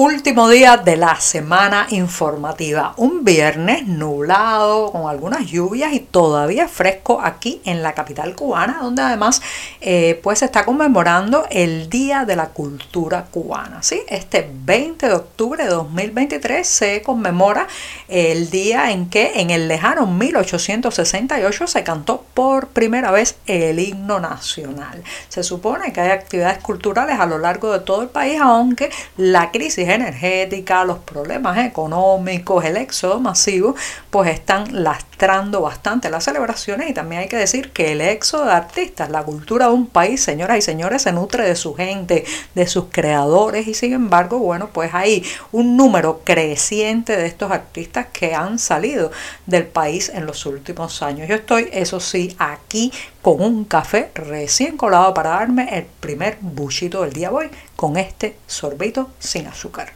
Último día de la semana informativa. Un viernes nublado, con algunas lluvias y todavía fresco aquí en la capital cubana, donde además eh, pues se está conmemorando el Día de la Cultura Cubana. ¿sí? Este 20 de octubre de 2023 se conmemora el día en que en el lejano 1868 se cantó por primera vez el himno nacional. Se supone que hay actividades culturales a lo largo de todo el país, aunque la crisis energética, los problemas económicos, el éxodo masivo, pues están lastrando bastante las celebraciones y también hay que decir que el éxodo de artistas, la cultura de un país, señoras y señores, se nutre de su gente, de sus creadores y sin embargo, bueno, pues hay un número creciente de estos artistas que han salido del país en los últimos años. Yo estoy, eso sí, aquí con un café recién colado para darme el primer buchito del día hoy con este sorbito sin azúcar.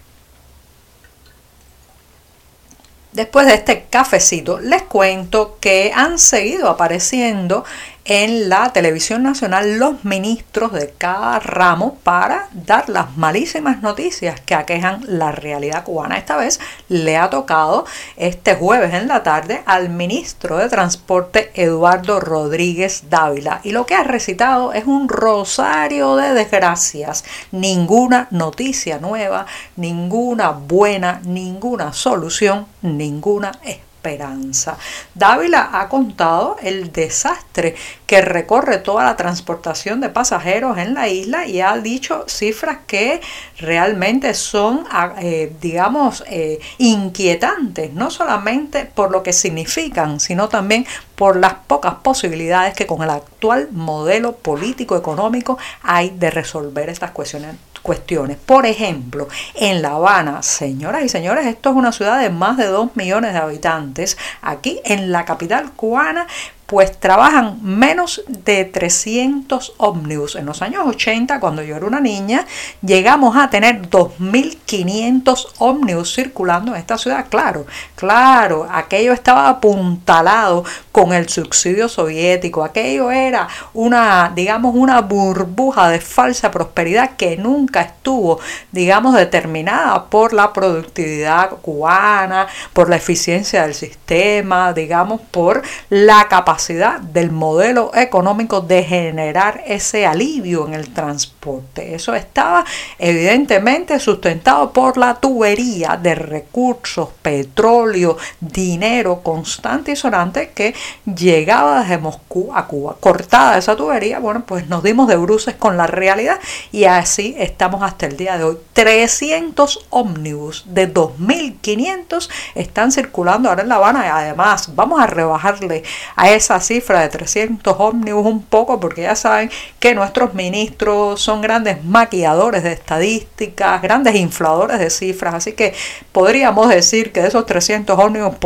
Después de este cafecito, les cuento que han seguido apareciendo en la televisión nacional los ministros de cada ramo para dar las malísimas noticias que aquejan la realidad cubana. Esta vez le ha tocado este jueves en la tarde al ministro de Transporte Eduardo Rodríguez Dávila y lo que ha recitado es un rosario de desgracias. Ninguna noticia nueva, ninguna buena, ninguna solución, ninguna esperanza esperanza. Dávila ha contado el desastre que recorre toda la transportación de pasajeros en la isla y ha dicho cifras que realmente son, ah, eh, digamos, eh, inquietantes, no solamente por lo que significan, sino también por las pocas posibilidades que con el actual modelo político económico hay de resolver estas cuestiones cuestiones. Por ejemplo, en La Habana, señoras y señores, esto es una ciudad de más de 2 millones de habitantes. Aquí en la capital cubana pues trabajan menos de 300 ómnibus. En los años 80, cuando yo era una niña, llegamos a tener 2.500 ómnibus circulando en esta ciudad. Claro, claro, aquello estaba apuntalado con el subsidio soviético. Aquello era una, digamos, una burbuja de falsa prosperidad que nunca estuvo, digamos, determinada por la productividad cubana, por la eficiencia del sistema, digamos, por la capacidad del modelo económico de generar ese alivio en el transporte. Eso estaba evidentemente sustentado por la tubería de recursos, petróleo, dinero constante y sonante que llegaba desde Moscú a Cuba. Cortada esa tubería, bueno, pues nos dimos de bruces con la realidad y así estamos hasta el día de hoy. 300 ómnibus de 2.500 están circulando ahora en La Habana y además vamos a rebajarle a esa cifra de 300 ómnibus un poco porque ya saben que nuestros ministros son grandes maquilladores de estadísticas, grandes infladores de cifras, así que podríamos decir que de esos 300 ómnibus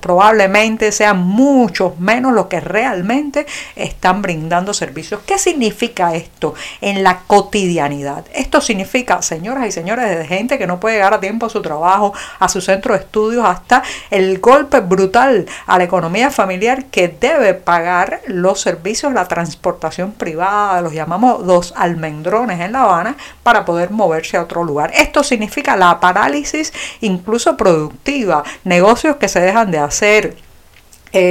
probablemente sean muchos menos los que realmente están brindando servicios. ¿Qué significa esto en la cotidianidad? Esto significa, señoras y señores, de gente que no puede llegar a tiempo a su trabajo, a su centro de estudios, hasta el golpe brutal a la economía familiar que debe pagar los servicios, la transportación privada, los llamamos los almendrones en La Habana, para poder moverse a otro lugar. Esto significa la parálisis incluso productiva, negocios que se dejan de hacer,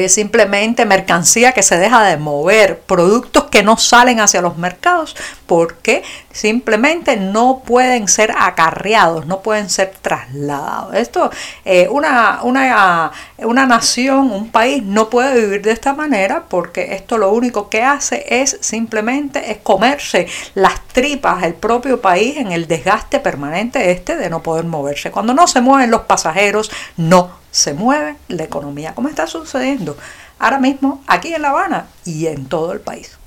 simplemente mercancía que se deja de mover, productos que no salen hacia los mercados porque simplemente no pueden ser acarreados, no pueden ser trasladados. Esto, eh, una, una, una nación, un país no puede vivir de esta manera porque esto lo único que hace es simplemente es comerse las tripas el propio país en el desgaste permanente este de no poder moverse. Cuando no se mueven los pasajeros, no se mueve la economía, como está sucediendo ahora mismo aquí en La Habana y en todo el país.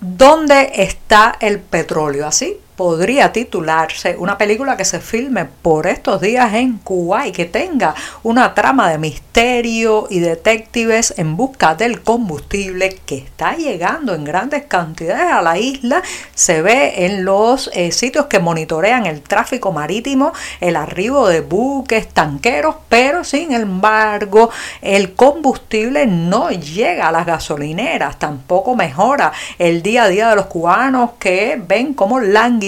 ¿Dónde está el petróleo? Así podría titularse una película que se filme por estos días en Cuba y que tenga una trama de misterio y detectives en busca del combustible que está llegando en grandes cantidades a la isla. Se ve en los eh, sitios que monitorean el tráfico marítimo, el arribo de buques, tanqueros, pero sin embargo el combustible no llega a las gasolineras, tampoco mejora el día a día de los cubanos que ven cómo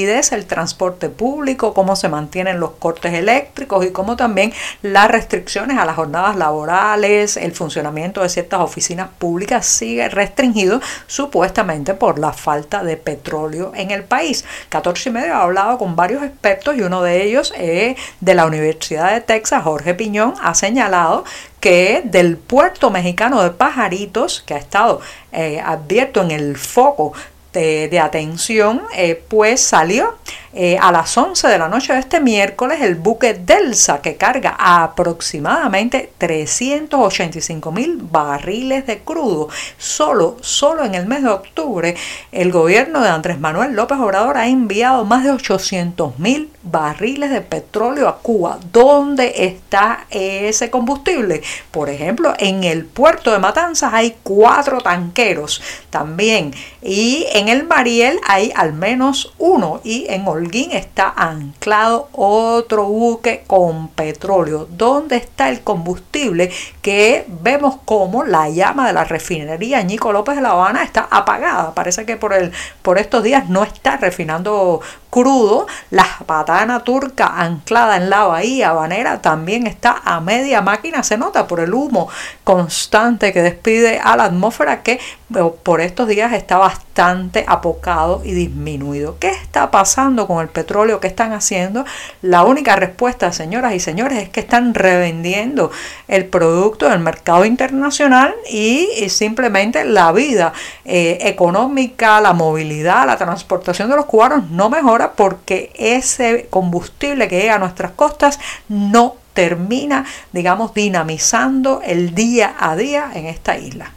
el transporte público, cómo se mantienen los cortes eléctricos y cómo también las restricciones a las jornadas laborales, el funcionamiento de ciertas oficinas públicas sigue restringido supuestamente por la falta de petróleo en el país. 14 y medio ha hablado con varios expertos y uno de ellos eh, de la Universidad de Texas, Jorge Piñón, ha señalado que del puerto mexicano de Pajaritos, que ha estado eh, abierto en el foco de, atención, eh, pues salió eh, a las 11 de la noche de este miércoles el buque Delsa que carga aproximadamente 385 mil barriles de crudo. Solo, solo en el mes de octubre el gobierno de Andrés Manuel López Obrador ha enviado más de 800 mil barriles de petróleo a Cuba. ¿Dónde está ese combustible? Por ejemplo, en el puerto de Matanzas hay cuatro tanqueros también y en el Mariel hay al menos uno y en Está anclado otro buque con petróleo. ¿Dónde está el combustible que vemos como la llama de la refinería Ñico López de La Habana está apagada? Parece que por, el, por estos días no está refinando crudo. La patana turca anclada en la bahía habanera también está a media máquina. Se nota por el humo constante que despide a la atmósfera que por estos días está bastante apocado y disminuido. ¿Qué está pasando con el petróleo? ¿Qué están haciendo? La única respuesta, señoras y señores, es que están revendiendo el producto del mercado internacional y, simplemente la vida eh, económica, la movilidad, la transportación de los cubanos no mejora porque ese combustible que llega a nuestras costas no termina, digamos, dinamizando el día a día en esta isla.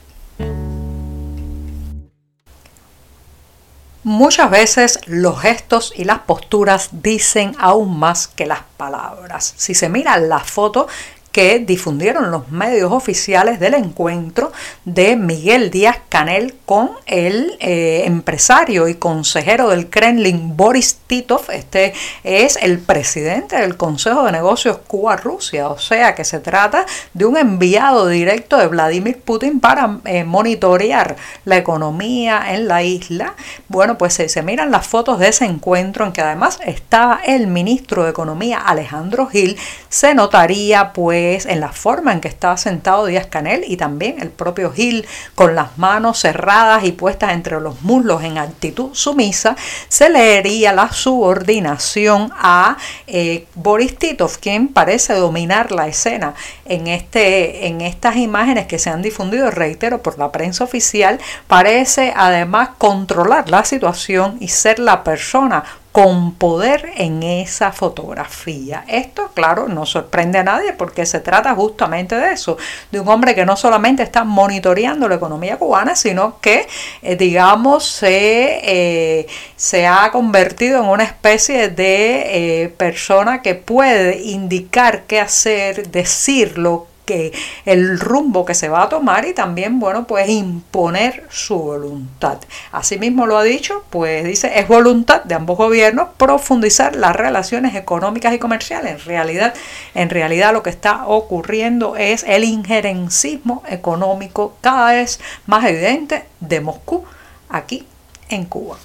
Muchas veces los gestos y las posturas dicen aún más que las palabras. Si se mira la foto que difundieron los medios oficiales del encuentro de Miguel Díaz Canel con el eh, empresario y consejero del Kremlin Boris Titov. Este es el presidente del Consejo de Negocios Cuba-Rusia, o sea que se trata de un enviado directo de Vladimir Putin para eh, monitorear la economía en la isla. Bueno, pues se, se miran las fotos de ese encuentro en que además estaba el ministro de Economía Alejandro Gil, se notaría pues en la forma en que estaba sentado Díaz Canel y también el propio Gil con las manos cerradas y puestas entre los muslos en actitud sumisa, se leería la subordinación a eh, Boris Titov, quien parece dominar la escena. En, este, en estas imágenes que se han difundido, reitero, por la prensa oficial, parece además controlar la situación y ser la persona con poder en esa fotografía. Esto, claro, no sorprende a nadie porque se trata justamente de eso, de un hombre que no solamente está monitoreando la economía cubana, sino que, eh, digamos, se, eh, se, ha convertido en una especie de eh, persona que puede indicar qué hacer, decirlo, que el rumbo que se va a tomar y también, bueno, pues imponer su voluntad. Asimismo lo ha dicho, pues dice, es voluntad de ambos gobiernos profundizar las relaciones económicas y comerciales. En realidad, en realidad lo que está ocurriendo es el injerencismo económico cada vez más evidente de Moscú aquí en Cuba.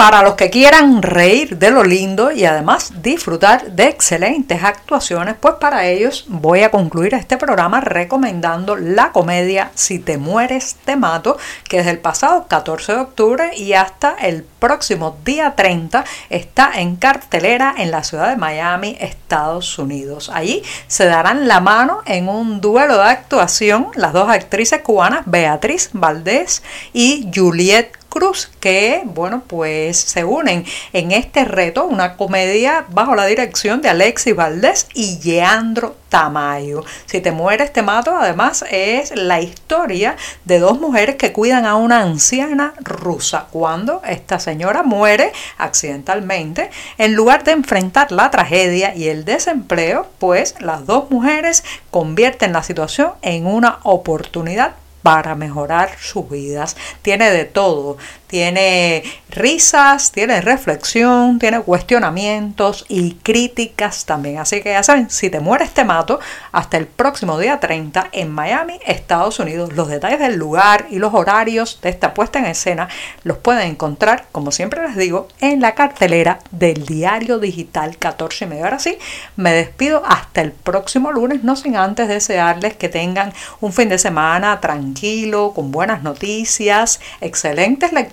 Para los que quieran reír de lo lindo y además disfrutar de excelentes actuaciones, pues para ellos voy a concluir este programa recomendando la comedia Si te mueres te mato, que desde el pasado 14 de octubre y hasta el próximo día 30 está en cartelera en la ciudad de Miami, Estados Unidos. Allí se darán la mano en un duelo de actuación las dos actrices cubanas Beatriz Valdés y Juliette Cruz, que, bueno, pues se unen en este reto, una comedia bajo la dirección de Alexis Valdés y Leandro Tamayo. Si te mueres, te mato. Además, es la historia de dos mujeres que cuidan a una anciana rusa. Cuando esta señora muere accidentalmente, en lugar de enfrentar la tragedia y el desempleo, pues las dos mujeres convierten la situación en una oportunidad para mejorar sus vidas. Tiene de todo. Tiene risas, tiene reflexión, tiene cuestionamientos y críticas también. Así que ya saben, si te mueres te mato. Hasta el próximo día 30 en Miami, Estados Unidos. Los detalles del lugar y los horarios de esta puesta en escena los pueden encontrar, como siempre les digo, en la cartelera del diario digital 14 y medio. Ahora sí, me despido hasta el próximo lunes, no sin antes desearles que tengan un fin de semana tranquilo, con buenas noticias, excelentes